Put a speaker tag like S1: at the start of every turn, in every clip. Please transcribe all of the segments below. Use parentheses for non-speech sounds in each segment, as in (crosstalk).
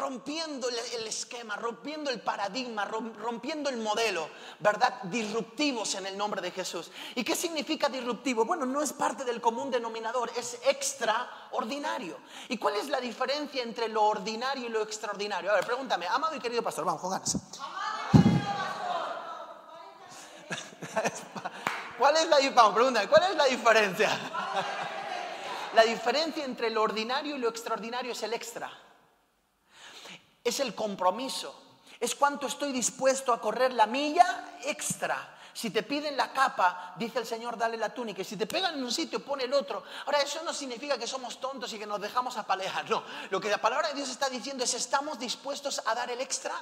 S1: rompiendo el, esquema, rompiendo el paradigma, rompiendo el modelo, ¿verdad? Disruptivos en el nombre de Jesús. ¿Y qué significa disruptivo? Bueno, no es parte del común denominador, es extraordinario. ¿Y cuál es la diferencia entre lo ordinario y lo extraordinario? A ver, pregúntame, amado y querido pastor, vamos, con ganas. (laughs) ¿Cuál es la, pregúntame, ¿cuál es la diferencia? La diferencia entre lo ordinario y lo extraordinario es el extra. Es el compromiso. Es cuánto estoy dispuesto a correr la milla extra si te piden la capa, dice el Señor, dale la túnica. Y si te pegan en un sitio, pone el otro. Ahora, eso no significa que somos tontos y que nos dejamos apalear. No. Lo que la palabra de Dios está diciendo es: estamos dispuestos a dar el extra,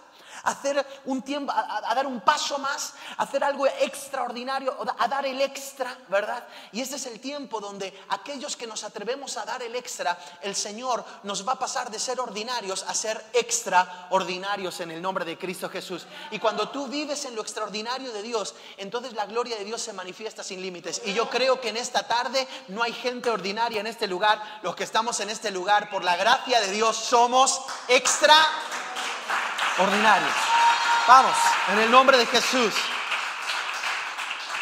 S1: a hacer un tiempo, a, dar un paso más, a hacer algo extraordinario, a dar el extra, ¿verdad? Y este es el tiempo donde aquellos que nos atrevemos a dar el extra, el Señor nos va a pasar de ser ordinarios a ser extraordinarios en el nombre de Cristo Jesús. Y cuando tú vives en lo extraordinario de Dios, entonces la gloria de Dios se manifiesta sin límites. Y yo creo que en esta tarde no hay gente ordinaria en este lugar. Los que estamos en este lugar, por la gracia de Dios, somos extraordinarios. Vamos, en el nombre de Jesús.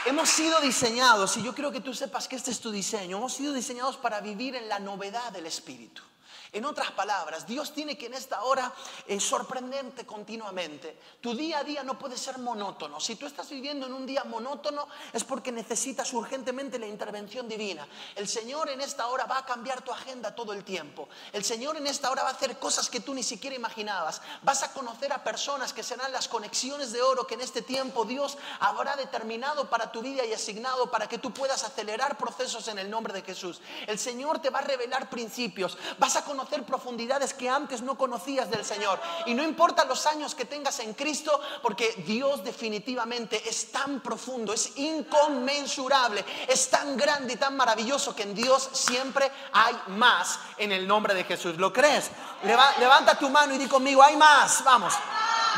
S1: Hemos sido diseñados, y yo creo que tú sepas que este es tu diseño, hemos sido diseñados para vivir en la novedad del Espíritu. En otras palabras, Dios tiene que en esta hora eh, sorprenderte continuamente. Tu día a día no puede ser monótono. Si tú estás viviendo en un día monótono es porque necesitas urgentemente la intervención divina. El Señor en esta hora va a cambiar tu agenda todo el tiempo. El Señor en esta hora va a hacer cosas que tú ni siquiera imaginabas. Vas a conocer a personas que serán las conexiones de oro que en este tiempo Dios habrá determinado para tu vida y asignado para que tú puedas acelerar procesos en el nombre de Jesús. El Señor te va a revelar principios. Vas a conocer profundidades que antes no conocías del Señor. Y no importa los años que tengas en Cristo, porque Dios definitivamente es tan profundo, es inconmensurable, es tan grande y tan maravilloso que en Dios siempre hay más en el nombre de Jesús. ¿Lo crees? levanta tu mano y di conmigo, hay más, vamos.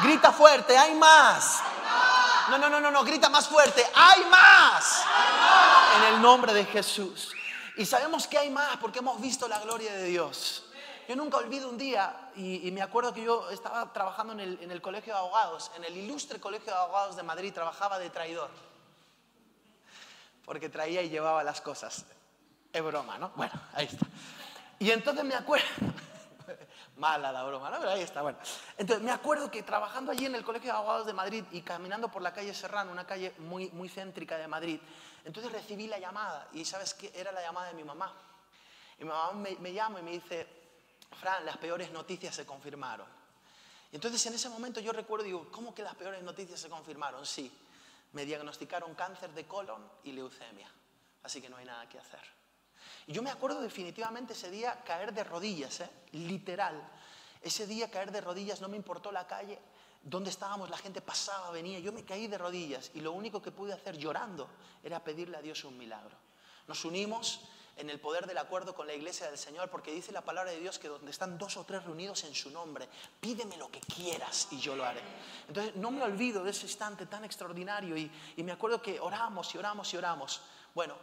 S1: Grita fuerte, hay más. No, no, no, no, no, grita más fuerte, hay más. En el nombre de Jesús. Y sabemos que hay más porque hemos visto la gloria de Dios. Yo nunca olvido un día, y, me acuerdo que yo estaba trabajando en el, en el, Colegio de Abogados, en el ilustre Colegio de Abogados de Madrid, trabajaba de traidor. Porque traía y llevaba las cosas. Es broma, ¿no? Bueno, ahí está. Y entonces me acuerdo, (laughs) mala la broma, ¿no? Pero ahí está, bueno. Entonces me acuerdo que trabajando allí en el Colegio de Abogados de Madrid y caminando por la calle Serrano, una calle muy, muy céntrica de Madrid, entonces recibí la llamada y ¿sabes qué? Era la llamada de mi mamá. Y mi mamá me, me llama y me dice, Fran, las peores noticias se confirmaron. Entonces en ese momento yo recuerdo, digo, ¿cómo que las peores noticias se confirmaron? Sí, me diagnosticaron cáncer de colon y leucemia, así que no hay nada que hacer. Y yo me acuerdo definitivamente ese día caer de rodillas, ¿eh? literal. Ese día caer de rodillas, no me importó la calle, donde estábamos, la gente pasaba, venía, yo me caí de rodillas y lo único que pude hacer llorando era pedirle a Dios un milagro. Nos unimos en el poder del acuerdo con la iglesia del Señor, porque dice la palabra de Dios que donde están dos o tres reunidos en su nombre, pídeme lo que quieras y yo lo haré. Entonces no me olvido de ese instante tan extraordinario y, y me acuerdo que oramos y oramos y oramos. Bueno,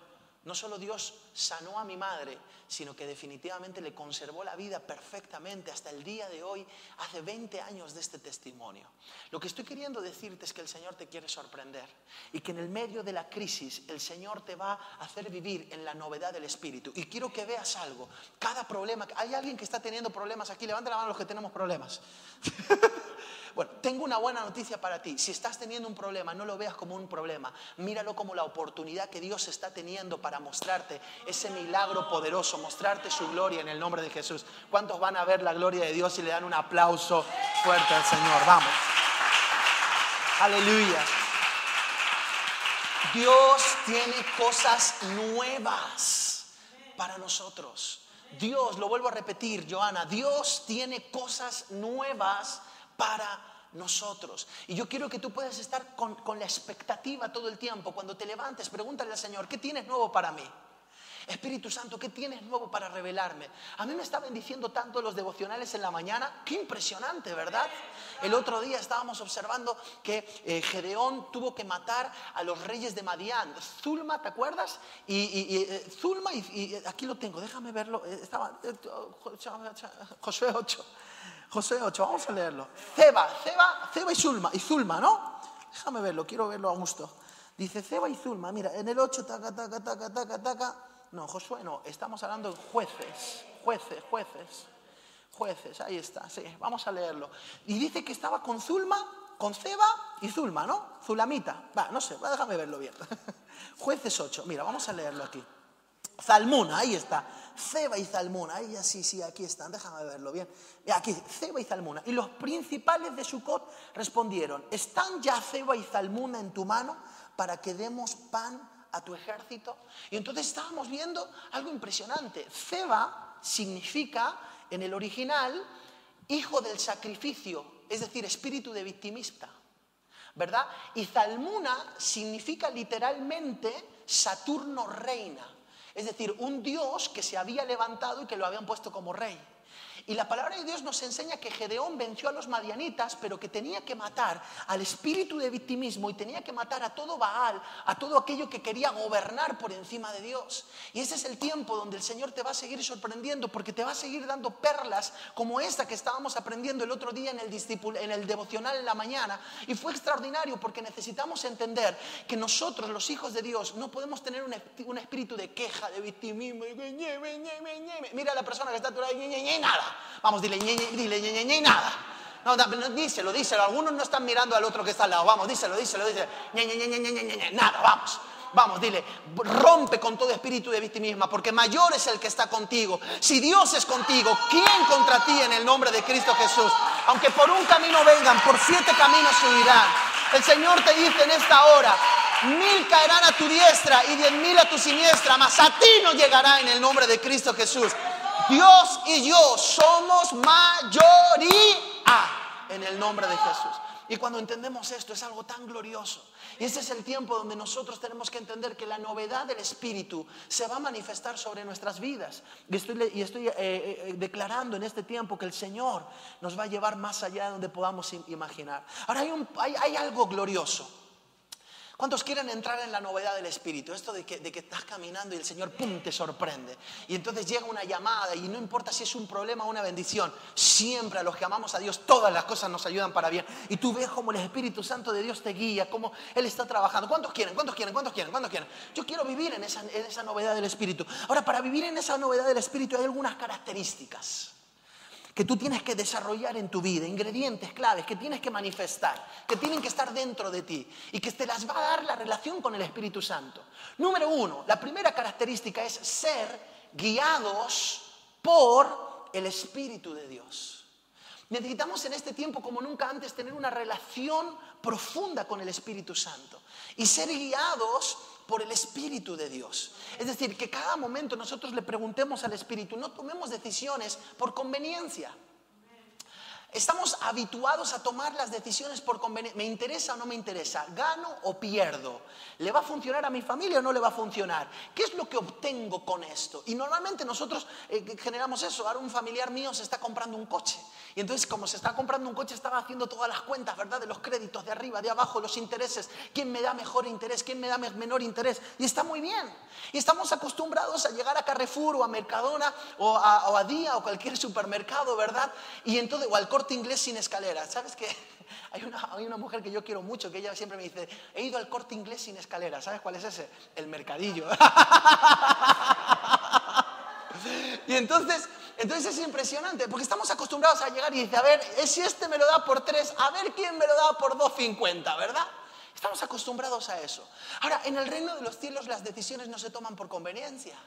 S1: no solo Dios sanó a mi madre, sino que definitivamente le conservó la vida perfectamente hasta el día de hoy, hace 20 años de este testimonio. Lo que estoy queriendo decirte es que el Señor te quiere sorprender y que en el medio de la crisis el Señor te va a hacer vivir en la novedad del Espíritu. Y quiero que veas algo. Cada problema, hay alguien que está teniendo problemas aquí, levanta la mano los que tenemos problemas. (laughs) Bueno, tengo una buena noticia para ti. Si estás teniendo un problema, no lo veas como un problema. Míralo como la oportunidad que Dios está teniendo para mostrarte ese milagro poderoso, mostrarte su gloria en el nombre de Jesús. ¿Cuántos van a ver la gloria de Dios y le dan un aplauso fuerte al Señor? Vamos. Aleluya. Dios tiene cosas nuevas para nosotros. Dios, lo vuelvo a repetir, Joana, Dios tiene cosas nuevas para nosotros. Y yo quiero que tú puedas estar con, la expectativa todo el tiempo. Cuando te levantes, pregúntale al Señor, ¿qué tienes nuevo para mí? Espíritu Santo, ¿qué tienes nuevo para revelarme? A mí me está bendiciendo tanto los devocionales en la mañana. Qué impresionante, ¿verdad? El otro día estábamos observando que eh, Gedeón tuvo que matar a los reyes de Madián. Zulma, ¿te acuerdas? Y, eh, Zulma, y, aquí lo tengo, déjame verlo. Eh, estaba Josué 8. Josué 8, vamos a leerlo. Ceba, Ceba, Ceba y Zulma, y Zulma, ¿no? Déjame verlo, quiero verlo a gusto. Dice Ceba y Zulma, mira, en el 8, taca, taca, taca, taca, taca. No, Josué no, estamos hablando de jueces, jueces, jueces, jueces, ahí está, sí, vamos a leerlo. Y dice que estaba con Zulma, con Ceba y Zulma, ¿no? Zulamita, va, no sé, déjame verlo bien. (laughs) jueces 8, mira, vamos a leerlo aquí. Zalmuna, ahí está. Ceba y Zalmuna, ahí sí, sí, aquí están, déjame verlo bien. Aquí, Ceba y Zalmuna. Y los principales de Sucot respondieron, ¿están ya Ceba y Zalmuna en tu mano para que demos pan a tu ejército? Y entonces estábamos viendo algo impresionante. Ceba significa, en el original, hijo del sacrificio, es decir, espíritu de victimista. ¿Verdad? Y Zalmuna significa literalmente Saturno reina. Es decir, un dios que se había levantado y que lo habían puesto como rey. Y la palabra de Dios nos enseña que Gedeón venció a los madianitas, pero que tenía que matar al espíritu de victimismo y tenía que matar a todo Baal, a todo aquello que quería gobernar por encima de Dios. Y ese es el tiempo donde el Señor te va a seguir sorprendiendo, porque te va a seguir dando perlas como esta que estábamos aprendiendo el otro día en el, en el devocional en la mañana. Y fue extraordinario porque necesitamos entender que nosotros, los hijos de Dios, no podemos tener un, espíritu de queja, de victimismo. Mira a la persona que está a tu lado y nada. Vamos, dile, dile, dile, nada. No, díselo, díselo. Algunos no están mirando al otro que está al lado. Vamos, díselo, díselo, díselo. Nada, vamos. Vamos, dile, rompe con todo espíritu de victimismo, porque mayor es el que está contigo. Si Dios es contigo, ¿quién contra ti en el nombre de Cristo Jesús? Aunque por un camino vengan, por siete caminos subirán. El Señor te dice en esta hora, mil caerán a tu diestra y diez mil a tu siniestra, mas a ti no llegará en el nombre de Cristo Jesús. Dios y yo somos mayoría en el nombre de Jesús. Y cuando entendemos esto es algo tan glorioso. Y ese es el tiempo donde nosotros tenemos que entender que la novedad del Espíritu se va a manifestar sobre nuestras vidas. Y estoy, y estoy eh, eh, declarando en este tiempo que el Señor nos va a llevar más allá de donde podamos imaginar. Ahora hay, hay algo glorioso. ¿Cuántos quieren entrar en la novedad del Espíritu? Esto de que, de que, estás caminando y el Señor, ¡pum!, te sorprende. Y entonces llega una llamada y no importa si es un problema o una bendición, siempre a los que amamos a Dios, todas las cosas nos ayudan para bien. Y tú ves cómo el Espíritu Santo de Dios te guía, cómo Él está trabajando. ¿Cuántos quieren? ¿Cuántos quieren? ¿Cuántos quieren? ¿Cuántos quieren? Yo quiero vivir en esa, en esa novedad del Espíritu. Ahora, para vivir en esa novedad del Espíritu hay algunas características que tú tienes que desarrollar en tu vida, ingredientes claves que tienes que manifestar, que tienen que estar dentro de ti y que te las va a dar la relación con el Espíritu Santo. Número uno, la primera característica es ser guiados por el Espíritu de Dios. Necesitamos en este tiempo como nunca antes tener una relación profunda con el Espíritu Santo y ser guiados por el Espíritu de Dios. Es decir, que cada momento nosotros le preguntemos al Espíritu, no tomemos decisiones por conveniencia. Estamos habituados a tomar las decisiones por conveniencia. ¿Me interesa o no me interesa? ¿Gano o pierdo? ¿Le va a funcionar a mi familia o no le va a funcionar? ¿Qué es lo que obtengo con esto? Y normalmente nosotros eh, generamos eso. Ahora un familiar mío se está comprando un coche. Y entonces como se está comprando un coche estaba haciendo todas las cuentas, ¿verdad? De los créditos, de arriba, de abajo, los intereses. ¿Quién me da mejor interés? ¿Quién me da menor interés? Y está muy bien. Y estamos acostumbrados a llegar a Carrefour o a Mercadona o a, o a Día o cualquier supermercado, ¿verdad? Y entonces, o al corte inglés sin escaleras. ¿Sabes qué? (laughs) Hay una, hay una, mujer que yo quiero mucho que ella siempre me dice, he ido al corte inglés sin escaleras. ¿Sabes cuál es ese? El mercadillo. (laughs) y entonces, entonces es impresionante, porque estamos acostumbrados a llegar y dice, a ver, si este me lo da por tres, a ver quién me lo da por 2.50, ¿verdad? Estamos acostumbrados a eso. Ahora, en el reino de los cielos las decisiones no se toman por conveniencia.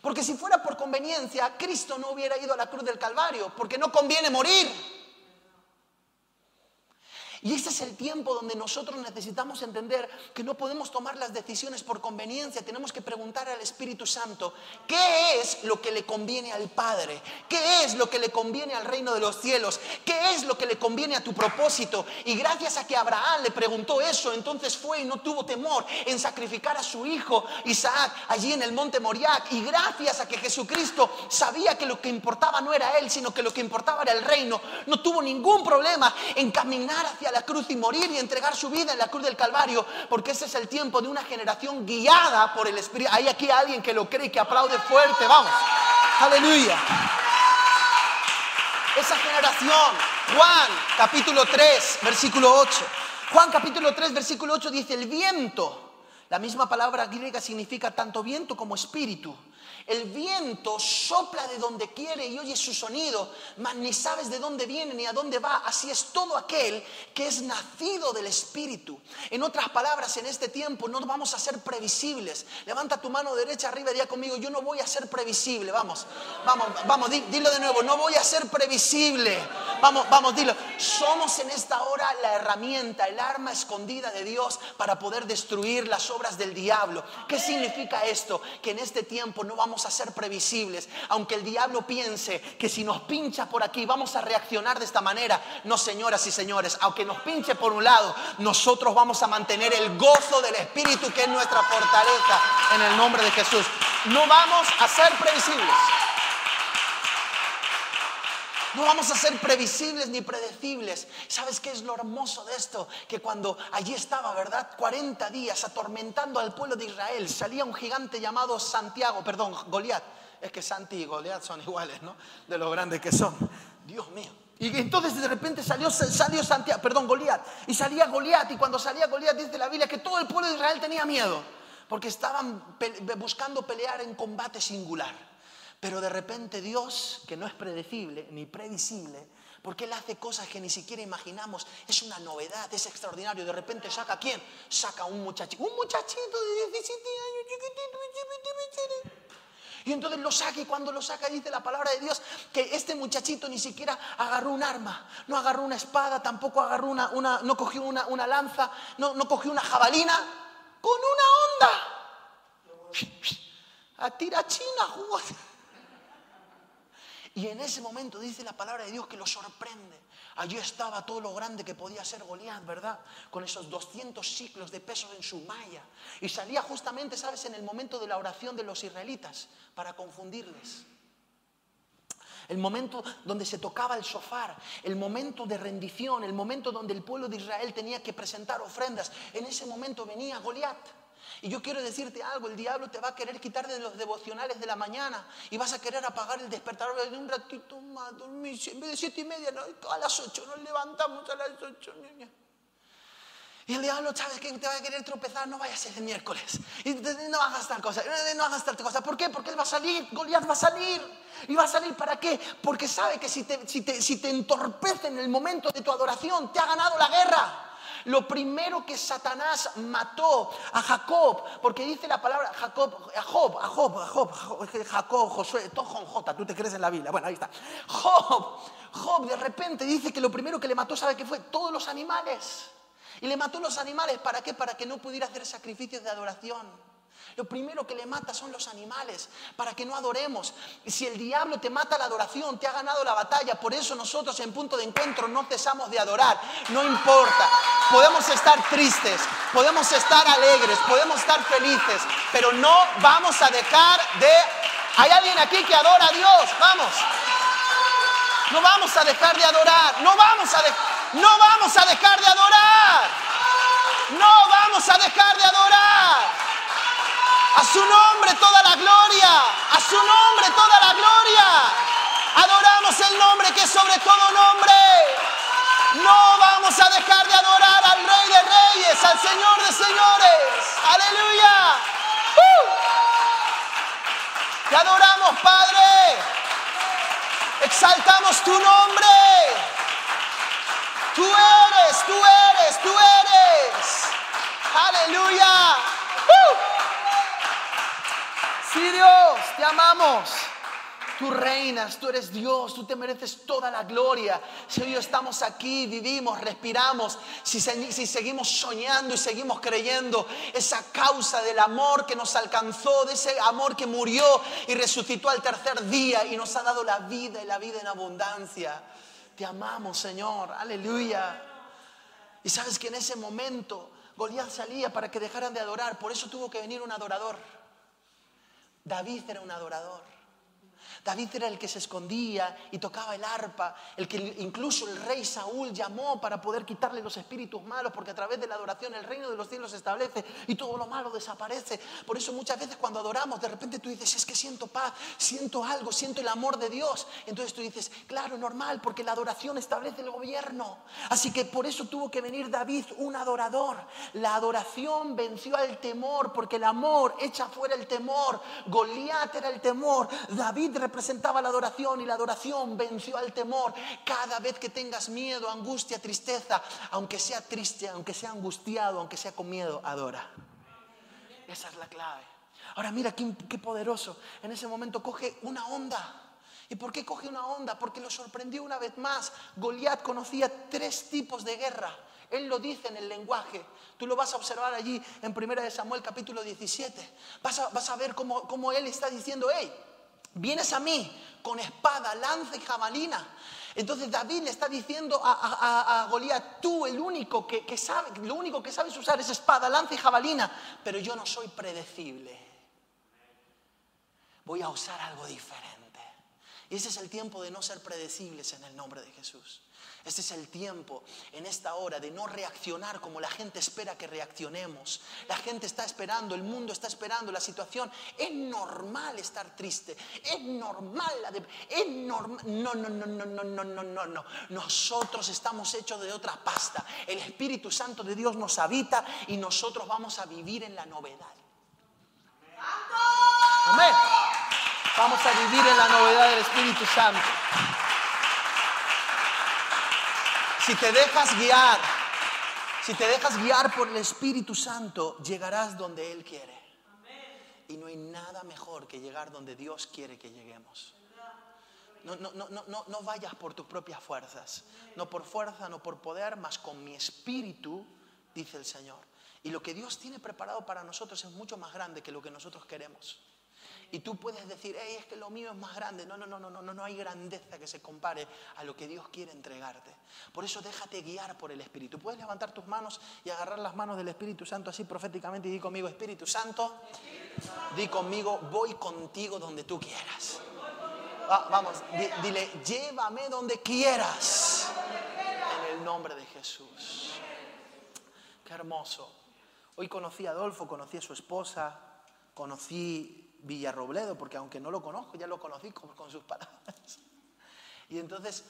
S1: Porque si fuera por conveniencia, Cristo no hubiera ido a la cruz del Calvario, porque no conviene morir. Y ese es el tiempo donde nosotros necesitamos entender que no podemos tomar las decisiones por conveniencia. Tenemos que preguntar al Espíritu Santo, ¿qué es lo que le conviene al Padre? ¿Qué es lo que le conviene al reino de los cielos? ¿Qué es lo que le conviene a tu propósito? Y gracias a que Abraham le preguntó eso, entonces fue y no tuvo temor en sacrificar a su hijo Isaac allí en el monte Moriac. Y gracias a que Jesucristo sabía que lo que importaba no era él, sino que lo que importaba era el reino, no tuvo ningún problema en caminar hacia la cruz y morir y entregar su vida en la cruz del Calvario, porque ese es el tiempo de una generación guiada por el Espíritu. Hay aquí alguien que lo cree que aplaude fuerte, vamos. Aleluya. Esa generación, Juan capítulo 3, versículo 8. Juan capítulo 3, versículo 8 dice, el viento, la misma palabra griega significa tanto viento como espíritu. El viento sopla de donde quiere y oye su sonido, mas ni sabes de dónde viene ni a dónde va. Así es todo aquel que es nacido del Espíritu. En otras palabras, en este tiempo no vamos a ser previsibles. Levanta tu mano derecha arriba y diga conmigo, yo no voy a ser previsible. Vamos, vamos, vamos, dilo de nuevo, no voy a ser previsible. Vamos, vamos, dilo. Somos en esta hora la herramienta, el arma escondida de Dios para poder destruir las obras del diablo. ¿Qué significa esto? Que en este tiempo no vamos a ser previsibles. Aunque el diablo piense que si nos pincha por aquí vamos a reaccionar de esta manera. No, señoras y señores, aunque nos pinche por un lado, nosotros vamos a mantener el gozo del Espíritu que es nuestra fortaleza en el nombre de Jesús. No vamos a ser previsibles. No vamos a ser previsibles ni predecibles. ¿Sabes qué es lo hermoso de esto? Que cuando allí estaba, ¿verdad? 40 días atormentando al pueblo de Israel, salía un gigante llamado Santiago, perdón, Goliat. Es que Santi y Goliat son iguales, ¿no? De lo grandes que son. Dios mío. Y entonces de repente salió, Santiago, perdón, Goliat. Y salía Goliat. Y cuando salía Goliat dice la Biblia que todo el pueblo de Israel tenía miedo. Porque estaban buscando pelear en combate singular. Pero de repente Dios, que no es predecible ni previsible, porque Él hace cosas que ni siquiera imaginamos, es una novedad, es extraordinario. De repente saca a quién? Saca a un muchachito, un muchachito de 17 años, chiquitito, y entonces lo saca y cuando lo saca dice la palabra de Dios que este muchachito ni siquiera agarró un arma, no agarró una espada, tampoco agarró una, una no cogió una, una lanza, no, no, cogió una jabalina, con una onda. A tirachina jugó. Y en ese momento dice la palabra de Dios que lo sorprende. Allí estaba todo lo grande que podía ser Goliat, ¿verdad? Con esos 200 ciclos de peso en su malla. Y salía justamente, ¿sabes?, en el momento de la oración de los israelitas para confundirles. El momento donde se tocaba el sofá, el momento de rendición, el momento donde el pueblo de Israel tenía que presentar ofrendas. En ese momento venía Goliat. Y yo quiero decirte algo, el diablo te va a querer quitar de los devocionales de la mañana y vas a querer apagar el despertador de un ratito más, dormir, en vez de siete y media, a las ocho, nos levantamos a las ocho, niña. Y el diablo, ¿sabes que Te va a querer tropezar, no vayas el miércoles. Y no hagas tal cosa, no hagas tal cosa. ¿Por qué? Porque él va a salir, Goliat va a salir. ¿Y va a salir para qué? Porque sabe que si te, si te, si te entorpece en el momento de tu adoración, te ha ganado la guerra. Lo primero que Satanás mató a Jacob, porque dice la palabra Jacob, a Job, a Job, Job, Jacob, Josué, todo con J, tú te crees en la Biblia. Bueno, ahí está. Job, Job de repente dice que lo primero que le mató, ¿sabe qué fue? Todos los animales. Y le mató los animales, ¿para qué? Para que no pudiera hacer sacrificios de adoración. Lo primero que le mata son los animales, para que no adoremos. Y si el diablo te mata la adoración, te ha ganado la batalla. Por eso nosotros en punto de encuentro no cesamos de adorar. No importa. Podemos estar tristes, podemos estar alegres, podemos estar felices, pero no vamos a dejar de... ¿Hay alguien aquí que adora a Dios? Vamos. No vamos a dejar de adorar. No vamos a, no vamos a dejar de adorar. No vamos a dejar de adorar. A su nombre toda la gloria. A su nombre toda la gloria. Adoramos el nombre que es sobre todo nombre. No vamos a dejar de adorar al Rey de Reyes, al Señor de Señores. Aleluya. ¡Uh! Te adoramos, Padre. Exaltamos tu nombre. Tú eres, tú eres, tú eres. Aleluya. ¡Uh! Sí, Dios, te amamos. Tú reinas, tú eres Dios, tú te mereces toda la gloria. Hoy estamos aquí, vivimos, respiramos, si, si, seguimos soñando y seguimos creyendo, esa causa del amor que nos alcanzó, de ese amor que murió y resucitó al tercer día y nos ha dado la vida y la vida en abundancia. Te amamos, Señor, aleluya. Y sabes que en ese momento Goliat salía para que dejaran de adorar, por eso tuvo que venir un adorador. David era un adorador. David era el que se escondía y tocaba el arpa, el que incluso el rey Saúl llamó para poder quitarle los espíritus malos, porque a través de la adoración el reino de los cielos se establece y todo lo malo desaparece. Por eso muchas veces cuando adoramos, de repente tú dices, es que siento paz, siento algo, siento el amor de Dios. Entonces tú dices, claro, normal, porque la adoración establece el gobierno. Así que por eso tuvo que venir David, un adorador. La adoración venció al temor, porque el amor echa fuera el temor. Goliat era el temor. David presentaba la adoración y la adoración venció al temor. Cada vez que tengas miedo, angustia, tristeza, aunque sea triste, aunque sea angustiado, aunque sea con miedo, adora. Esa es la clave. Ahora mira qué, qué poderoso. En ese momento coge una onda. ¿Y por qué coge una onda? Porque lo sorprendió una vez más. Goliat conocía tres tipos de guerra. Él lo dice en el lenguaje. Tú lo vas a observar allí en 1 Samuel capítulo 17. Vas a, vas a ver cómo, cómo él está diciendo, hey, Vienes a mí con espada, lanza y jabalina. Entonces David le está diciendo a, a, Goliat, tú el único que, sabe, lo único que sabes usar es espada, lanza y jabalina, pero yo no soy predecible. Voy a usar algo diferente. Y ese es el tiempo de no ser predecibles en el nombre de Jesús. Este es el tiempo en esta hora de no reaccionar como la gente espera que reaccionemos. La gente está esperando, el mundo está esperando, la situación. Es normal estar triste, es normal, es normal. No, no, no, no, no, no, no, no, no. Nosotros estamos hechos de otra pasta. El Espíritu Santo de Dios nos habita y nosotros vamos a vivir en la novedad. Amén. Vamos a vivir en la novedad del Espíritu Santo. Si te dejas guiar, si te dejas guiar por el Espíritu Santo, llegarás donde Él quiere. Y no hay nada mejor que llegar donde Dios quiere que lleguemos. No, no, no, no, no vayas por tus propias fuerzas. No por fuerza, no por poder, mas con mi espíritu, dice el Señor. Y lo que Dios tiene preparado para nosotros es mucho más grande que lo que nosotros queremos. Y tú puedes decir, hey, es que lo mío es más grande. No, no, no, no, no, no hay grandeza que se compare a lo que Dios quiere entregarte. Por eso déjate guiar por el Espíritu. Puedes levantar tus manos y agarrar las manos del Espíritu Santo así proféticamente y di conmigo, Espíritu Santo, di conmigo, voy contigo donde tú quieras. vamos, dile, llévame donde quieras. En el nombre de Jesús. Qué hermoso. Hoy conocí a Adolfo, conocí a su esposa, conocí Villarrobledo, porque aunque no lo conozco, ya lo conocí con, sus palabras. (laughs) Y entonces,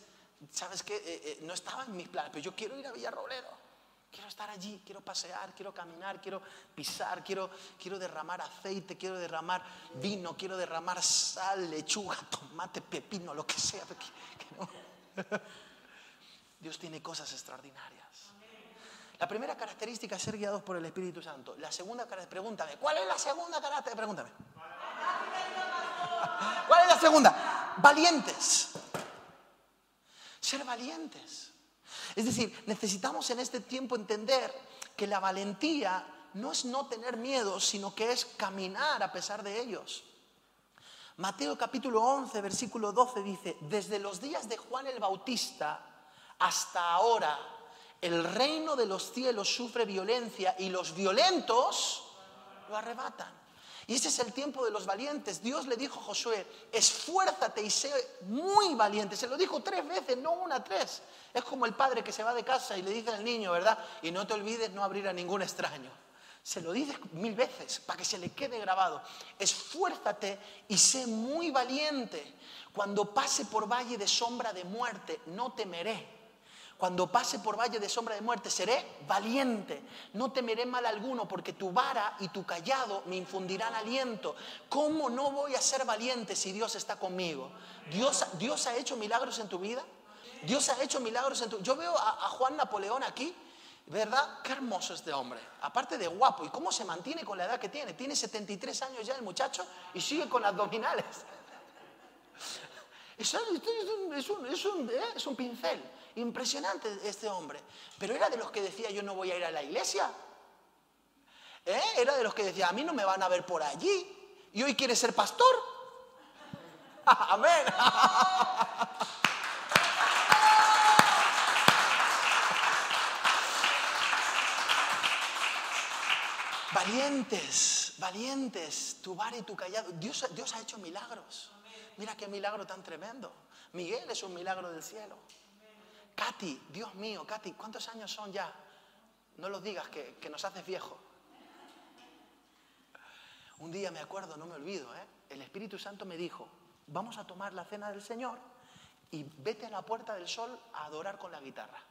S1: ¿sabes qué? Eh, eh, no estaba en mis planes, pero yo quiero ir a Villarrobledo. Quiero estar allí, quiero pasear, quiero caminar, quiero pisar, quiero, quiero derramar aceite, quiero derramar vino, quiero derramar sal, lechuga, tomate, pepino, lo que sea. (laughs) Dios tiene cosas extraordinarias. La primera característica es ser guiados por el Espíritu Santo. La segunda, pregúntame, ¿cuál es la segunda característica? Pregúntame. ¿Cuál es la segunda? Valientes. Ser valientes. Es decir, necesitamos en este tiempo entender que la valentía no es no tener miedo, sino que es caminar a pesar de ellos. Mateo capítulo 11, versículo 12 dice, desde los días de Juan el Bautista hasta ahora, el reino de los cielos sufre violencia y los violentos lo arrebatan. Y ese es el tiempo de los valientes. Dios le dijo a Josué, esfuérzate y sé muy valiente. Se lo dijo tres veces, no una, tres. Es como el padre que se va de casa y le dice al niño, ¿verdad? Y no te olvides no abrir a ningún extraño. Se lo dice mil veces para que se le quede grabado. Esfuérzate y sé muy valiente. Cuando pase por valle de sombra de muerte, no temeré cuando pase por valle de sombra de muerte, seré valiente. No temeré mal alguno, porque tu vara y tu callado me infundirán aliento. ¿Cómo no voy a ser valiente si Dios está conmigo? Dios, Dios ha hecho milagros en tu vida. Dios ha hecho milagros en tu Yo veo a, a Juan Napoleón aquí, ¿verdad? Qué hermoso este hombre. Aparte de guapo. ¿Y cómo se mantiene con la edad que tiene? Tiene 73 años ya el muchacho y sigue con abdominales. (laughs) Es un, es un pincel. Impresionante este hombre. Pero era de los que decía yo no voy a ir a la iglesia. ¿Eh? Era de los que decía a mí no me van a ver por allí. Y hoy quiere ser pastor. (laughs) Amén. Valientes, valientes, tu bar y tu callado. Dios, Dios ha hecho milagros. Mira qué milagro tan tremendo. Miguel es un milagro del cielo. Katy, Dios mío, Katy, ¿cuántos años son ya? No lo digas, que, nos haces viejo. Un día me acuerdo, no me olvido, ¿eh? el Espíritu Santo me dijo, vamos a tomar la cena del Señor y vete a la puerta del sol a adorar con la guitarra.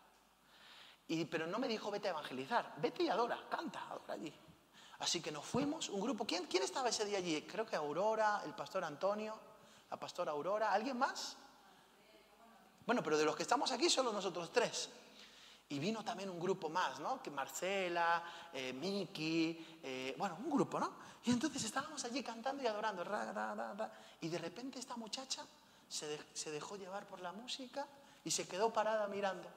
S1: Y, pero no me dijo vete a evangelizar, vete y adora, canta, adora allí. Así que nos fuimos, un grupo. ¿Quién, ¿Quién estaba ese día allí? Creo que Aurora, el pastor Antonio, la pastora Aurora, ¿alguien más? Bueno, pero de los que estamos aquí solo nosotros tres. Y vino también un grupo más, ¿no? Que Marcela, eh, Miki, eh, bueno, un grupo, ¿no? Y entonces estábamos allí cantando y adorando. y de repente esta muchacha se, se, dejó llevar por la música y se quedó parada mirando.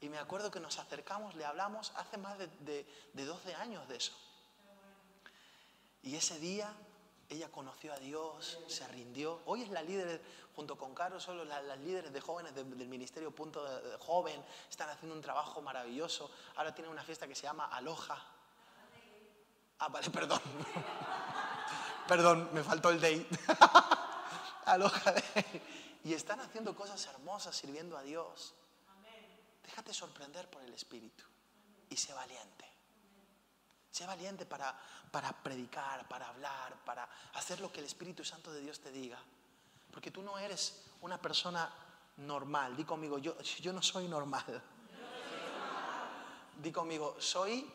S1: Y me acuerdo que nos acercamos, le hablamos hace más de, de, de 12 años de eso. Y ese día ella conoció a Dios, se rindió. Hoy es la líder, junto con Carlos, solo las, líderes de jóvenes del, Ministerio Punto de, Joven. Están haciendo un trabajo maravilloso. Ahora tienen una fiesta que se llama Aloja. Ah, vale, perdón. (laughs) perdón, me faltó el date. (laughs) Aloja. Y están haciendo cosas hermosas, sirviendo a Dios. Déjate sorprender por el Espíritu y sé valiente. Sé valiente para, para predicar, para hablar, para hacer lo que el Espíritu Santo de Dios te diga. Porque tú no eres una persona normal. Di conmigo, yo, yo no soy normal. Di conmigo, soy...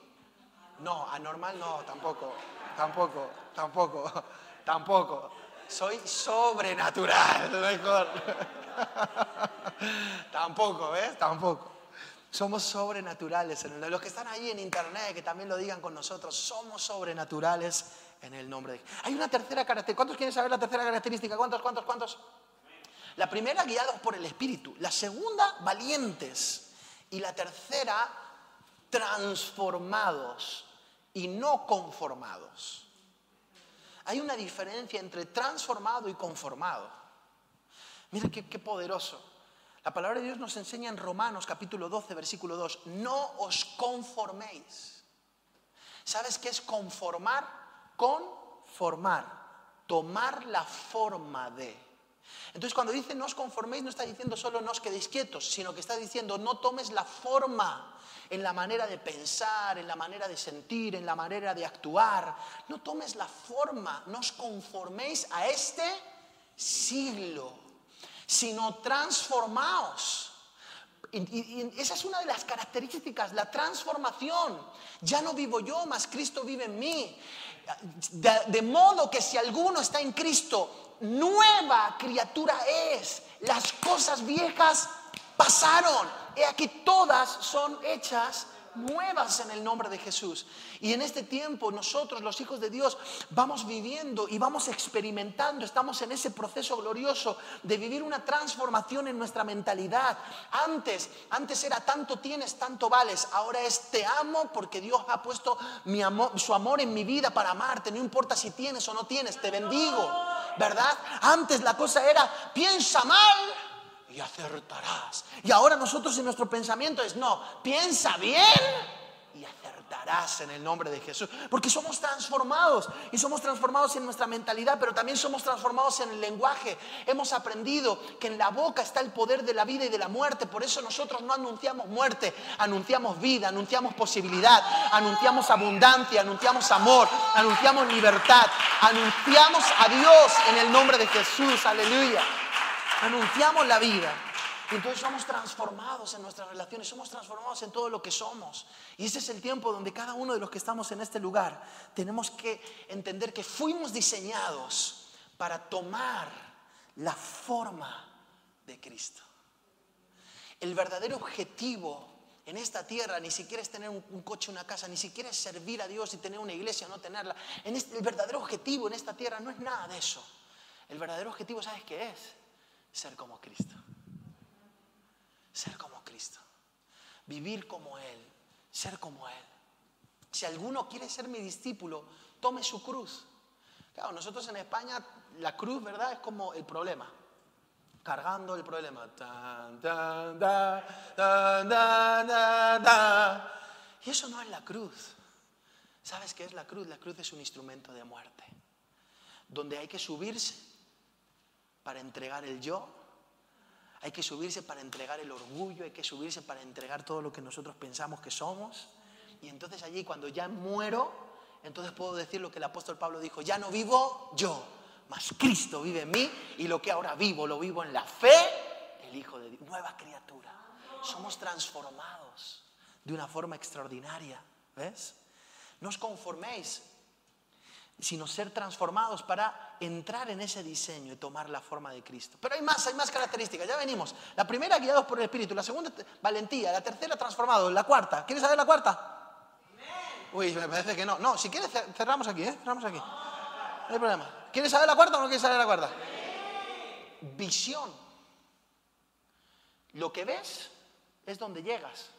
S1: No, anormal no, tampoco, tampoco, tampoco, tampoco. Soy sobrenatural, (laughs) mejor. tampoco, ¿ves? Tampoco. Somos sobrenaturales. En el, los que están ahí en internet, que también lo digan con nosotros, somos sobrenaturales en el nombre de Hay una tercera característica. ¿Cuántos quieren saber la tercera característica? ¿Cuántos, cuántos, cuántos? La primera, guiados por el Espíritu. La segunda, valientes. Y la tercera, transformados y no conformados. Hay una diferencia entre transformado y conformado. Mira qué poderoso. La palabra de Dios nos enseña en Romanos capítulo 12, versículo 2, no os conforméis. ¿Sabes qué es conformar? Conformar, tomar la forma de. Entonces cuando dice no os conforméis no está diciendo solo no os quedéis quietos, sino que está diciendo no tomes la forma en la manera de pensar, en la manera de sentir, en la manera de actuar. No tomes la forma, no os conforméis a este siglo sino transformaos. Y, esa es una de las características, la transformación. Ya no vivo yo, mas Cristo vive en mí. de modo que si alguno está en Cristo, nueva criatura es. Las cosas viejas pasaron. He aquí todas son hechas nuevas en el nombre de Jesús. Y en este tiempo nosotros, los hijos de Dios, vamos viviendo y vamos experimentando, estamos en ese proceso glorioso de vivir una transformación en nuestra mentalidad. Antes, antes era tanto tienes, tanto vales, ahora es te amo porque Dios ha puesto mi amor, su amor en mi vida para amarte, no importa si tienes o no tienes, te bendigo, ¿verdad? Antes la cosa era piensa mal y acertarás. Y ahora nosotros en nuestro pensamiento es, no, piensa bien y acertarás en el nombre de Jesús. Porque somos transformados y somos transformados en nuestra mentalidad, pero también somos transformados en el lenguaje. Hemos aprendido que en la boca está el poder de la vida y de la muerte. Por eso nosotros no anunciamos muerte, anunciamos vida, anunciamos posibilidad, anunciamos abundancia, anunciamos amor, anunciamos libertad, anunciamos a Dios en el nombre de Jesús. Aleluya anunciamos la vida. Y entonces somos transformados en nuestras relaciones, somos transformados en todo lo que somos. Y ese es el tiempo donde cada uno de los que estamos en este lugar tenemos que entender que fuimos diseñados para tomar la forma de Cristo. El verdadero objetivo en esta tierra ni siquiera es tener un, coche, una casa, ni siquiera es servir a Dios y tener una iglesia o no tenerla. En este, el verdadero objetivo en esta tierra no es nada de eso. El verdadero objetivo, ¿sabes qué es? Ser como Cristo. Ser como Cristo. Vivir como Él. Ser como Él. Si alguno quiere ser mi discípulo, tome su cruz. Claro, nosotros en España la cruz, ¿verdad? Es como el problema. Cargando el problema. y eso no es la cruz. ¿Sabes qué es la cruz? La cruz es un instrumento de muerte. Donde hay que subirse para entregar el yo. Hay que subirse para entregar el orgullo. Hay que subirse para entregar todo lo que nosotros pensamos que somos. Y entonces allí cuando ya muero, entonces puedo decir lo que el apóstol Pablo dijo, ya no vivo yo, mas Cristo vive en mí y lo que ahora vivo lo vivo en la fe, el Hijo de Dios, nueva criatura. Somos transformados de una forma extraordinaria, ¿ves? No os conforméis, sino ser transformados para entrar en ese diseño y tomar la forma de Cristo. Pero hay más, hay más características, ya venimos. La primera, guiados por el Espíritu, la segunda, valentía, la tercera, transformados, la cuarta. ¿Quieres saber la cuarta? Uy, me parece que no. No, si quieres cerramos aquí, ¿eh? Cerramos aquí. No hay problema. ¿Quieres saber la cuarta o no quieres saber la cuarta? Visión. Lo que ves es donde llegas.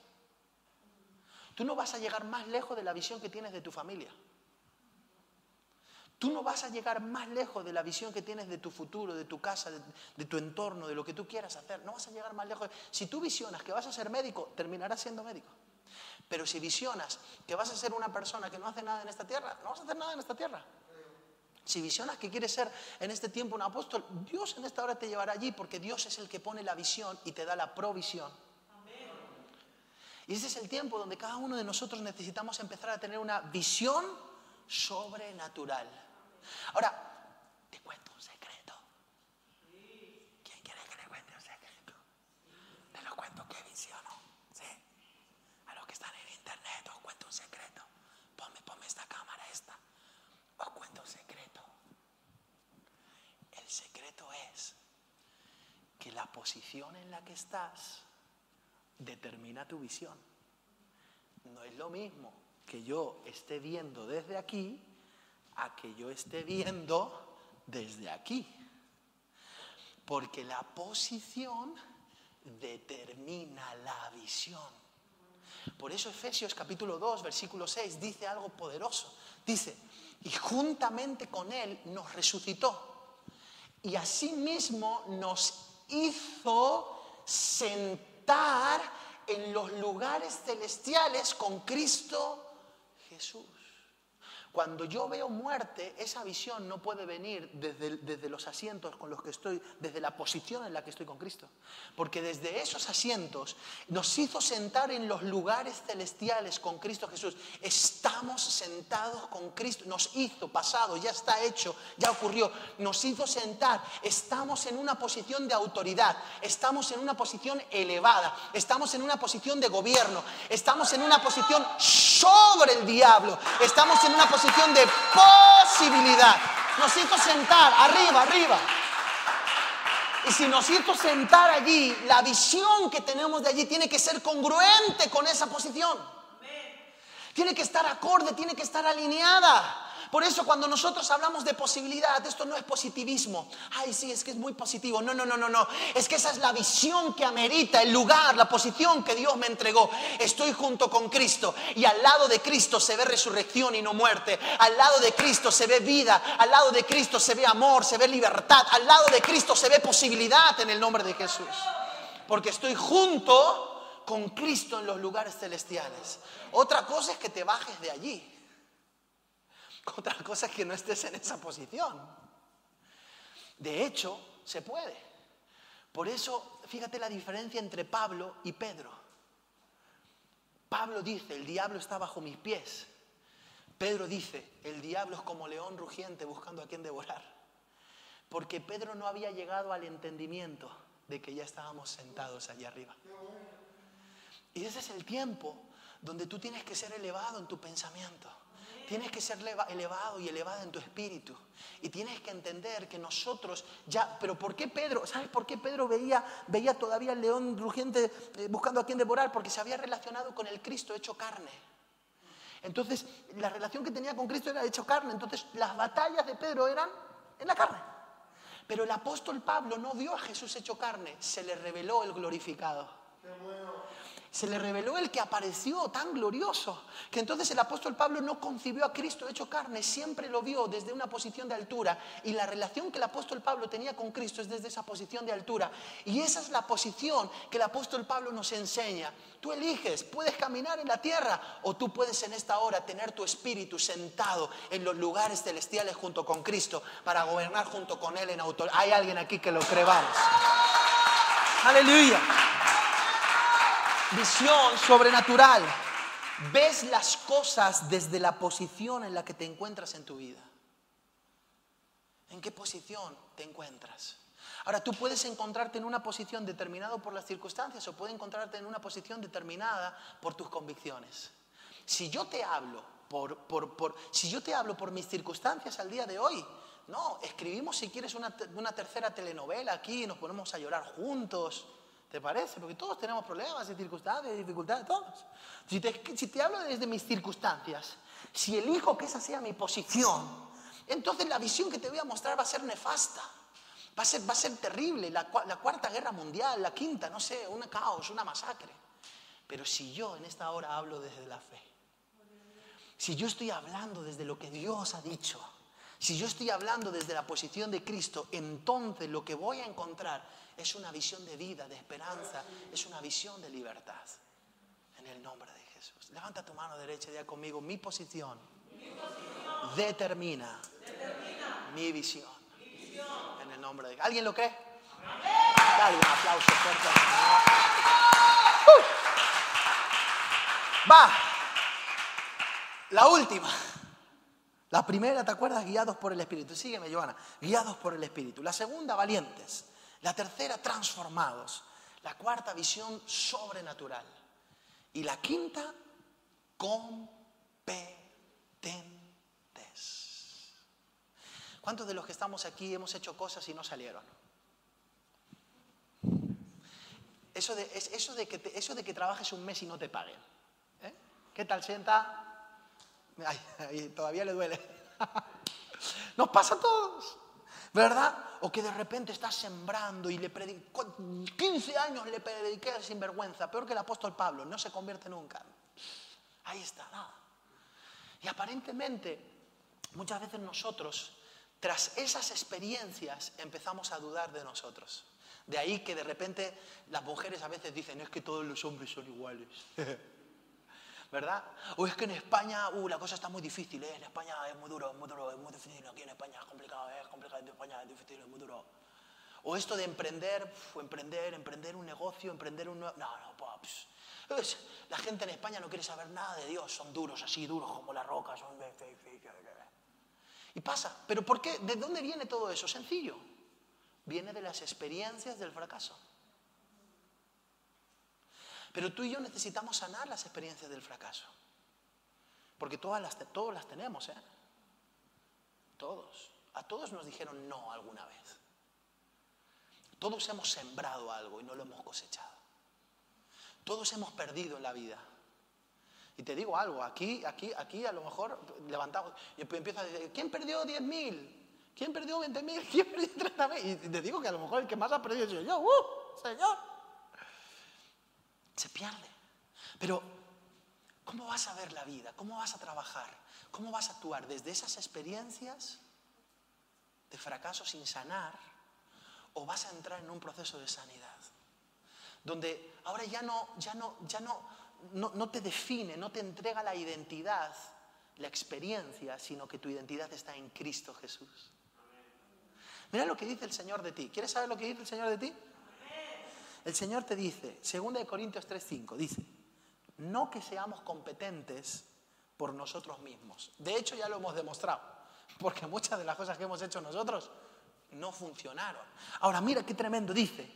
S1: Tú no vas a llegar más lejos de la visión que tienes de tu familia. Tú no vas a llegar más lejos de la visión que tienes de tu futuro, de tu casa, de, tu entorno, de lo que tú quieras hacer. No vas a llegar más lejos. Si tú visionas que vas a ser médico, terminarás siendo médico. Pero si visionas que vas a ser una persona que no hace nada en esta tierra, no vas a hacer nada en esta tierra. Si visionas que quieres ser en este tiempo un apóstol, Dios en esta hora te llevará allí porque Dios es el que pone la visión y te da la provisión. Y ese es el tiempo donde cada uno de nosotros necesitamos empezar a tener una visión sobrenatural. Ahora, te cuento un secreto. ¿Quién quiere que le cuente un secreto? Te lo cuento visiono. ¿Sí? A los que están en internet os cuento un secreto. Ponme, ponme esta cámara esta. Os cuento un secreto. El secreto es que la posición en la que estás determina tu visión. No es lo mismo que yo esté viendo desde aquí a que yo esté viendo desde aquí. Porque la posición determina la visión. Por eso Efesios capítulo 2, versículo 6 dice algo poderoso. Dice, y juntamente con Él nos resucitó. Y asimismo nos hizo sentir en los lugares celestiales con Cristo Jesús. Cuando yo veo muerte, esa visión no puede venir desde, desde, los asientos con los que estoy, desde la posición en la que estoy con Cristo. Porque desde esos asientos nos hizo sentar en los lugares celestiales con Cristo Jesús. Estamos sentados con Cristo. Nos hizo, pasado, ya está hecho, ya ocurrió. Nos hizo sentar. Estamos en una posición de autoridad. Estamos en una posición elevada. Estamos en una posición de gobierno. Estamos en una posición sobre el diablo. Estamos en una posición de posibilidad. Nos hizo sentar arriba, arriba. Y si nos hizo sentar allí, la visión que tenemos de allí tiene que ser congruente con esa posición. Tiene que estar acorde, tiene que estar alineada. Por eso cuando nosotros hablamos de posibilidad, esto no es positivismo. Ay, sí, es que es muy positivo. No, no, no, no, no. Es que esa es la visión que amerita el lugar, la posición que Dios me entregó. Estoy junto con Cristo y al lado de Cristo se ve resurrección y no muerte. Al lado de Cristo se ve vida. Al lado de Cristo se ve amor, se ve libertad. Al lado de Cristo se ve posibilidad en el nombre de Jesús. Porque estoy junto con Cristo en los lugares celestiales. Otra cosa es que te bajes de allí. Otra cosa es que no estés en esa posición. De hecho, se puede. Por eso, fíjate la diferencia entre Pablo y Pedro. Pablo dice, el diablo está bajo mis pies. Pedro dice, el diablo es como león rugiente buscando a quien devorar. Porque Pedro no había llegado al entendimiento de que ya estábamos sentados allí arriba. Y ese es el tiempo donde tú tienes que ser elevado en tu pensamiento. Tienes que ser elevado y elevada en tu espíritu. Y tienes que entender que nosotros ya, pero ¿por qué Pedro? ¿Sabes por qué Pedro veía, veía todavía al león rugiente eh, buscando a quien devorar? Porque se había relacionado con el Cristo hecho carne. Entonces, la relación que tenía con Cristo era hecho carne. Entonces, las batallas de Pedro eran en la carne. Pero el apóstol Pablo no vio a Jesús hecho carne, se le reveló el glorificado. Se le reveló el que apareció tan glorioso, que entonces el apóstol Pablo no concibió a Cristo hecho carne, siempre lo vio desde una posición de altura. Y la relación que el apóstol Pablo tenía con Cristo es desde esa posición de altura. Y esa es la posición que el apóstol Pablo nos enseña. Tú eliges, puedes caminar en la tierra o tú puedes en esta hora tener tu espíritu sentado en los lugares celestiales junto con Cristo para gobernar junto con Él en autoridad. Hay alguien aquí que lo cree, Aleluya visión sobrenatural. Ves las cosas desde la posición en la que te encuentras en tu vida. ¿En qué posición te encuentras? Ahora, tú puedes encontrarte en una posición determinada por las circunstancias o puedes encontrarte en una posición determinada por tus convicciones. Si yo te hablo por, por, si yo te hablo por mis circunstancias al día de hoy, no, escribimos si quieres una, una tercera telenovela aquí y nos ponemos a llorar juntos. ¿Te parece? Porque todos tenemos problemas y circunstancias y dificultades, todos. Si te, si te hablo desde mis circunstancias, si elijo que esa sea mi posición, entonces la visión que te voy a mostrar va a ser nefasta. Va a ser, va a ser terrible. La, la cuarta guerra mundial, la quinta, no sé, un caos, una masacre. Pero si yo en esta hora hablo desde la fe, si yo estoy hablando desde lo que Dios ha dicho, si yo estoy hablando desde la posición de Cristo, entonces lo que voy a encontrar es una visión de vida, de esperanza, es una visión de libertad. En el nombre de Jesús. Levanta tu mano derecha y ya conmigo, mi posición, determina, mi, visión. En el nombre de ¿Alguien lo cree? Dale un aplauso fuerte. Va. La última. La primera, ¿te acuerdas? Guiados por el Espíritu. Sígueme, Joana. Guiados por el Espíritu. La segunda, valientes. La tercera, transformados. La cuarta, visión sobrenatural. Y la quinta, competentes. ¿Cuántos de los que estamos aquí hemos hecho cosas y no salieron? Eso de, eso de, que, eso de que trabajes un mes y no te paguen. ¿eh? ¿Qué tal sienta? Todavía le duele. (laughs) Nos pasa a todos. ¿Verdad? O que de repente estás sembrando y le 15 años le prediqué sin vergüenza, peor que el apóstol Pablo, no se convierte nunca. Ahí está, nada. Y aparentemente, muchas veces nosotros, tras esas experiencias, empezamos a dudar de nosotros. De ahí que de repente las mujeres a veces dicen, es que todos los hombres son iguales. (laughs) ¿verdad? O es que en España, uh, la cosa está muy difícil, ¿eh? en España es muy duro, es muy duro, es muy difícil, aquí en España es complicado, ¿eh? es complicado, en España es difícil, es muy duro. O esto de emprender, emprender, emprender un negocio, emprender un nuevo... No, no, pues, la gente en España no quiere saber nada de Dios, son duros, así duros como la roca, son... Y pasa, pero ¿por qué? ¿De dónde viene todo eso? Sencillo, viene de las experiencias del fracaso. Pero tú y yo necesitamos sanar las experiencias del fracaso. Porque todas las, todos las tenemos, ¿eh? Todos. A todos nos dijeron no alguna vez. Todos hemos sembrado algo y no lo hemos cosechado. Todos hemos perdido en la vida. Y te digo algo, aquí, aquí, aquí a lo mejor levantamos y empiezo a decir, ¿quién perdió 10.000? ¿Quién perdió 20.000? (laughs) ¿Quién perdió 30.000? Y te digo que a lo mejor el que más ha perdido soy yo. ¡Uh! Señor se pierde. Pero, ¿cómo vas a ver la vida? ¿Cómo vas a trabajar? ¿Cómo vas a actuar desde esas experiencias de fracaso sin sanar? ¿O vas a entrar en un proceso de sanidad? Donde ahora ya no, ya no, ya no, no, no te define, no te entrega la identidad, la experiencia, sino que tu identidad está en Cristo Jesús. Mira lo que dice el Señor de ti. ¿Quieres saber lo que dice el Señor de ti? El Señor te dice, 2 Corintios 3:5, dice, no que seamos competentes por nosotros mismos. De hecho, ya lo hemos demostrado, porque muchas de las cosas que hemos hecho nosotros no funcionaron. Ahora, mira qué tremendo dice,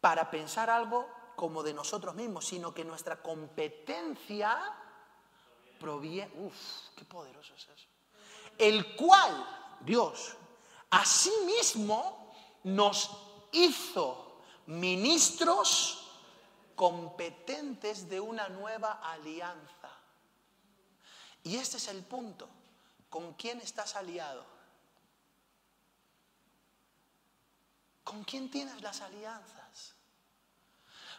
S1: para pensar algo como de nosotros mismos, sino que nuestra competencia proviene, uff, qué poderoso es eso. El cual Dios a sí mismo nos hizo ministros competentes de una nueva alianza. Y este es el punto. ¿Con quién estás aliado? ¿Con quién tienes las alianzas?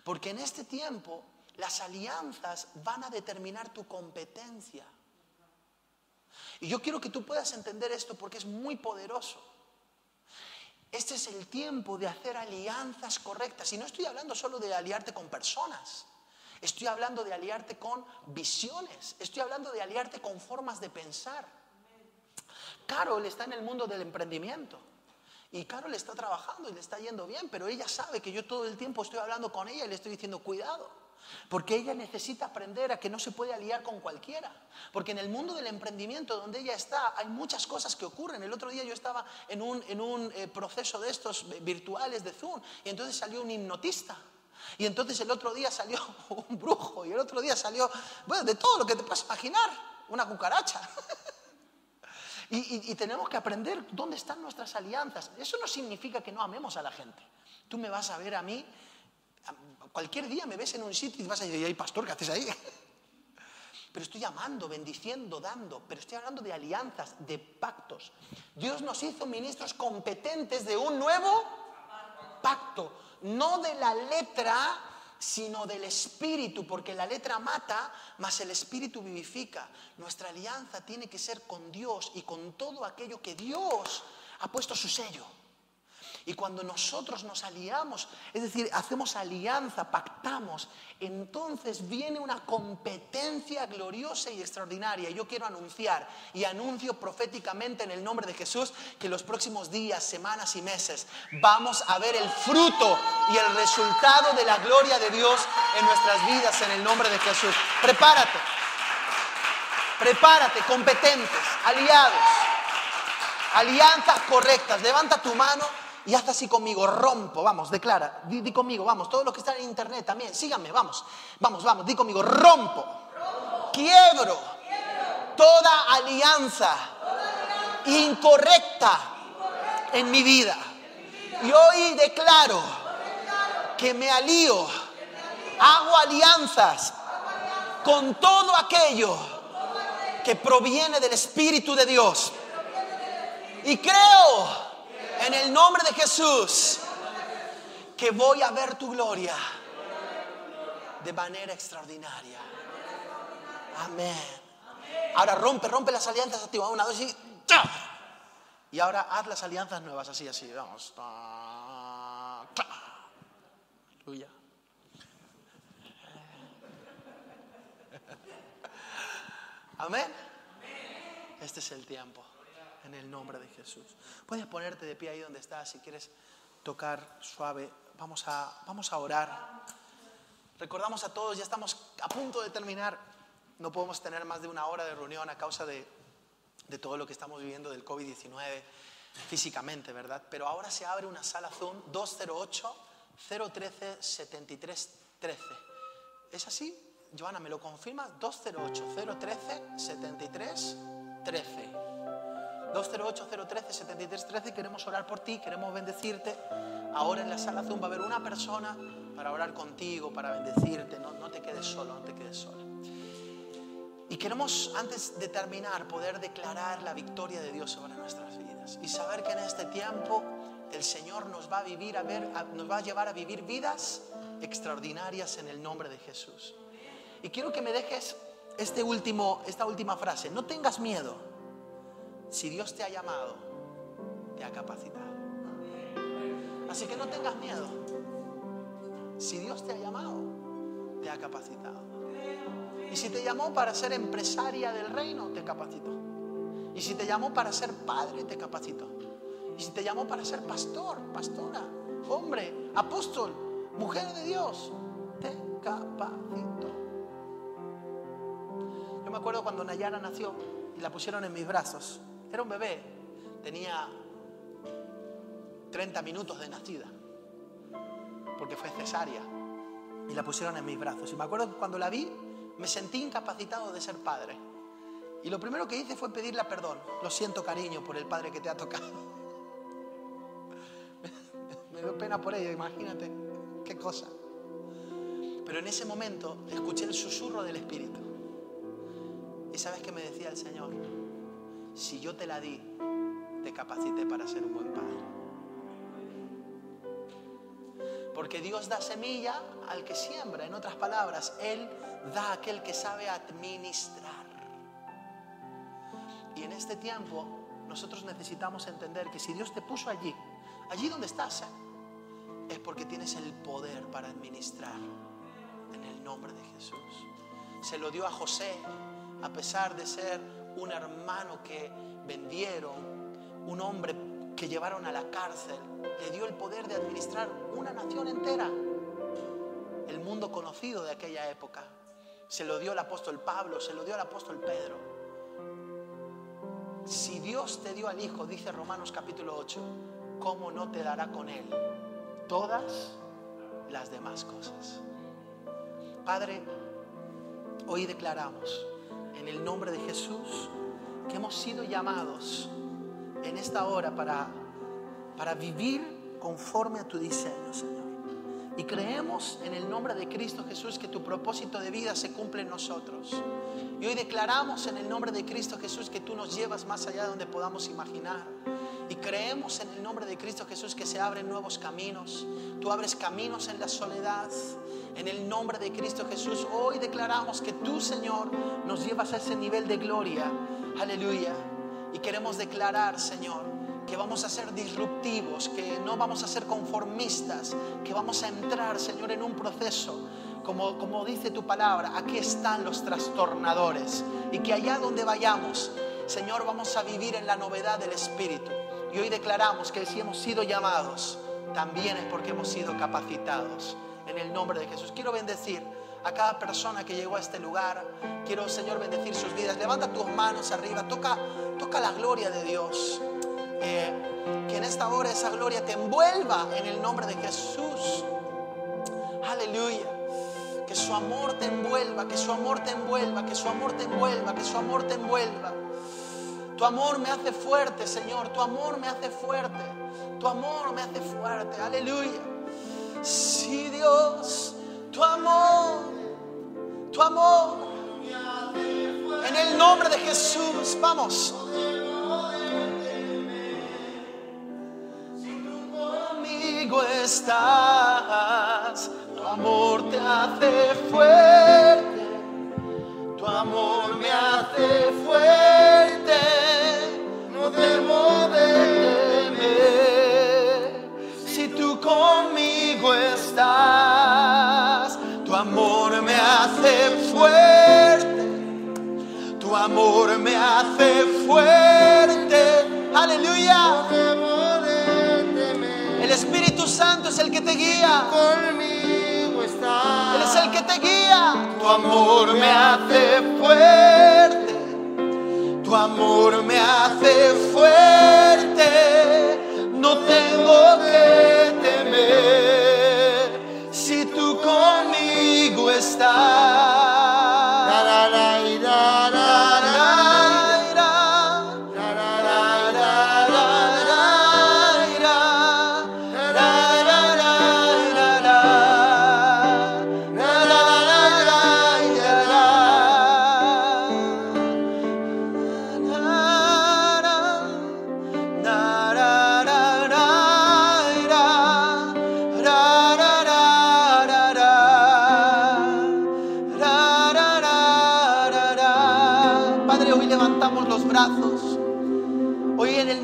S1: Porque en este tiempo las alianzas van a determinar tu competencia. Y yo quiero que tú puedas entender esto porque es muy poderoso. Este es el tiempo de hacer alianzas correctas. Y no estoy hablando solo de aliarte con personas. Estoy hablando de aliarte con visiones. Estoy hablando de aliarte con formas de pensar. Carol está en el mundo del emprendimiento. Y Carol está trabajando y le está yendo bien, pero ella sabe que yo todo el tiempo estoy hablando con ella y le estoy diciendo, cuidado, porque ella necesita aprender a que no se puede aliar con cualquiera. Porque en el mundo del emprendimiento donde ella está hay muchas cosas que ocurren. El otro día yo estaba en un, en un eh, proceso de estos virtuales de Zoom y entonces salió un hipnotista. Y entonces el otro día salió (laughs) un brujo y el otro día salió, bueno, de todo lo que te puedes imaginar, una cucaracha. (laughs) Y, tenemos que aprender dónde están nuestras alianzas. Eso no significa que no amemos a la gente. Tú me vas a ver a mí, cualquier día me ves en un sitio y vas a decir, pastor, ¿qué haces ahí? (laughs) Pero estoy amando, bendiciendo, dando. Pero estoy hablando de alianzas, de pactos. Dios nos hizo ministros competentes de un nuevo pacto. No de la letra, sino del Espíritu, porque la letra mata, mas el Espíritu vivifica. Nuestra alianza tiene que ser con Dios y con todo aquello que Dios ha puesto su sello. Y cuando nosotros nos aliamos, es decir, hacemos alianza, pactamos, entonces viene una competencia gloriosa y extraordinaria. Yo quiero anunciar y anuncio proféticamente en el nombre de Jesús que los próximos días, semanas y meses vamos a ver el fruto y el resultado de la gloria de Dios en nuestras vidas en el nombre de Jesús. Prepárate, prepárate, competentes, aliados, alianzas correctas. Levanta tu mano y hasta así conmigo, rompo, vamos, declara, di, conmigo, vamos, todos los que están en internet también, síganme, vamos, vamos, vamos, di conmigo, rompo, quiebro, toda alianza, incorrecta, en mi vida. Y hoy declaro que me alío, hago alianzas con todo aquello que proviene del Espíritu de Dios. Y creo en el nombre de Jesús, que voy a ver tu gloria de manera extraordinaria. Amén. Ahora rompe, rompe las alianzas activas. Una, dos y. Y ahora haz las alianzas nuevas, así, así. Vamos. Aleluya. Amén. Este es el tiempo en el nombre de Jesús. Puedes ponerte de pie ahí donde estás si quieres tocar suave. Vamos a, vamos a orar. Recordamos a todos, ya estamos a punto de terminar. No podemos tener más de una hora de reunión a causa de, de todo lo que estamos viviendo del COVID-19 físicamente, ¿verdad? Pero ahora se abre una sala Zoom 208 013 73 13. ¿Es así? Joana, ¿me lo confirma? 208 013 73 13. 208-013-7313. Queremos orar por ti, queremos bendecirte. Ahora en la sala Zoom va a haber una persona para orar contigo, para bendecirte. No, no te quedes solo, no te quedes sola. Y queremos, antes de terminar, poder declarar la victoria de Dios sobre nuestras vidas. Y saber que en este tiempo el Señor nos va a, vivir a ver, nos va a llevar a vivir vidas extraordinarias en el nombre de Jesús. Y quiero que me dejes este último, esta última frase. No tengas miedo si Dios te ha llamado, te ha capacitado. Así que no tengas miedo. Si Dios te ha llamado, te ha capacitado. Y si te llamó para ser empresaria del reino, te capacitó. Y si te llamó para ser padre, te capacitó. Y si te llamó para ser pastor, pastora, hombre, apóstol, mujer de Dios, te capacitó. Yo me acuerdo cuando Nayara nació y la pusieron en mis brazos. Era un bebé, tenía 30 minutos de nacida, porque fue cesárea, y la pusieron en mis brazos. Y me acuerdo que cuando la vi, me sentí incapacitado de ser padre. Y lo primero que hice fue pedirle perdón. Lo siento, cariño, por el padre que te ha tocado. (laughs) me dio pena por ella, imagínate qué cosa. Pero en ese momento escuché el susurro del Espíritu. ¿Y sabes qué me decía el Señor? Si yo te la di, te capacité para ser un buen padre. Porque Dios da semilla al que siembra. En otras palabras, Él da a aquel que sabe administrar. Y en este tiempo nosotros necesitamos entender que si Dios te puso allí, allí donde estás, es porque tienes el poder para administrar en el nombre de Jesús. Se lo dio a José, a pesar de ser un hermano que vendieron, un hombre que llevaron a la cárcel, le dio el poder de administrar una nación entera, el mundo conocido de aquella época. Se lo dio el apóstol Pablo, se lo dio el apóstol Pedro. Si Dios te dio al Hijo, dice Romanos capítulo 8, ¿cómo no te dará con Él todas las demás cosas? Padre, hoy declaramos en el nombre de Jesús que hemos sido llamados en esta hora para, para vivir conforme a tu diseño, Señor. Y creemos en el nombre de Cristo Jesús que tu propósito de vida se cumple en nosotros. Y hoy declaramos en el nombre de Cristo Jesús que tú nos llevas más allá de donde podamos imaginar. Y creemos en el nombre de Cristo Jesús que se abren nuevos caminos. Tú abres caminos en la soledad. En el nombre de Cristo Jesús, hoy declaramos que tú, Señor, nos llevas a ese nivel de gloria. Aleluya. Y queremos declarar, Señor, que vamos a ser disruptivos, que no vamos a ser conformistas, que vamos a entrar, Señor, en un proceso. Como, como dice tu palabra, aquí están los trastornadores. Y que allá donde vayamos, Señor, vamos a vivir en la novedad del Espíritu. Y hoy declaramos que si hemos sido llamados, también es porque hemos sido capacitados. En el nombre de Jesús. Quiero bendecir a cada persona que llegó a este lugar. Quiero, Señor, bendecir sus vidas. Levanta tus manos arriba. Toca, toca la gloria de Dios. Eh, que en esta hora esa gloria te envuelva en el nombre de Jesús. Aleluya. Que su amor te envuelva, que su amor te envuelva, que su amor te envuelva, que su amor te envuelva. Tu amor me hace fuerte, Señor. Tu amor me hace fuerte. Tu amor me hace fuerte. Aleluya. Sí, Dios, tu amor, tu amor. En el nombre de Jesús, vamos. Estás, tu amor te hace fuerte, amor me hace fuerte. Aleluya. El Espíritu Santo es el que te guía.
S2: Conmigo.
S1: Él es el que te guía. Tu amor me hace fuerte. Tu amor me hace fuerte. No tengo que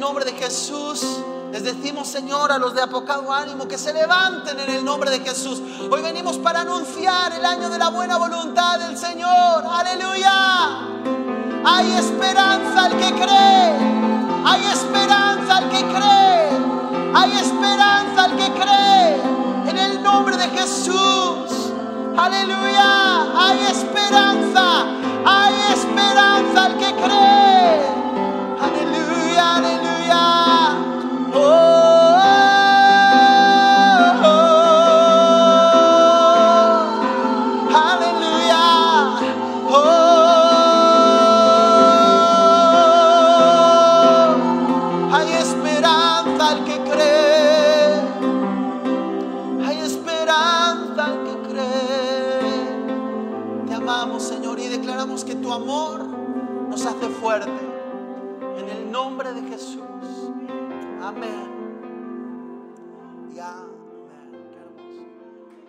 S1: nombre de Jesús les decimos, Señor, a los de apocado ánimo que se levanten en el nombre de Jesús. Hoy venimos para anunciar el año de la buena voluntad del Señor. Aleluya. Hay esperanza al que cree. Hay esperanza al que cree. Hay esperanza al que cree. En el nombre de Jesús. Aleluya. Hay esperanza. Hay esperanza al que cree. Aleluya, aleluya.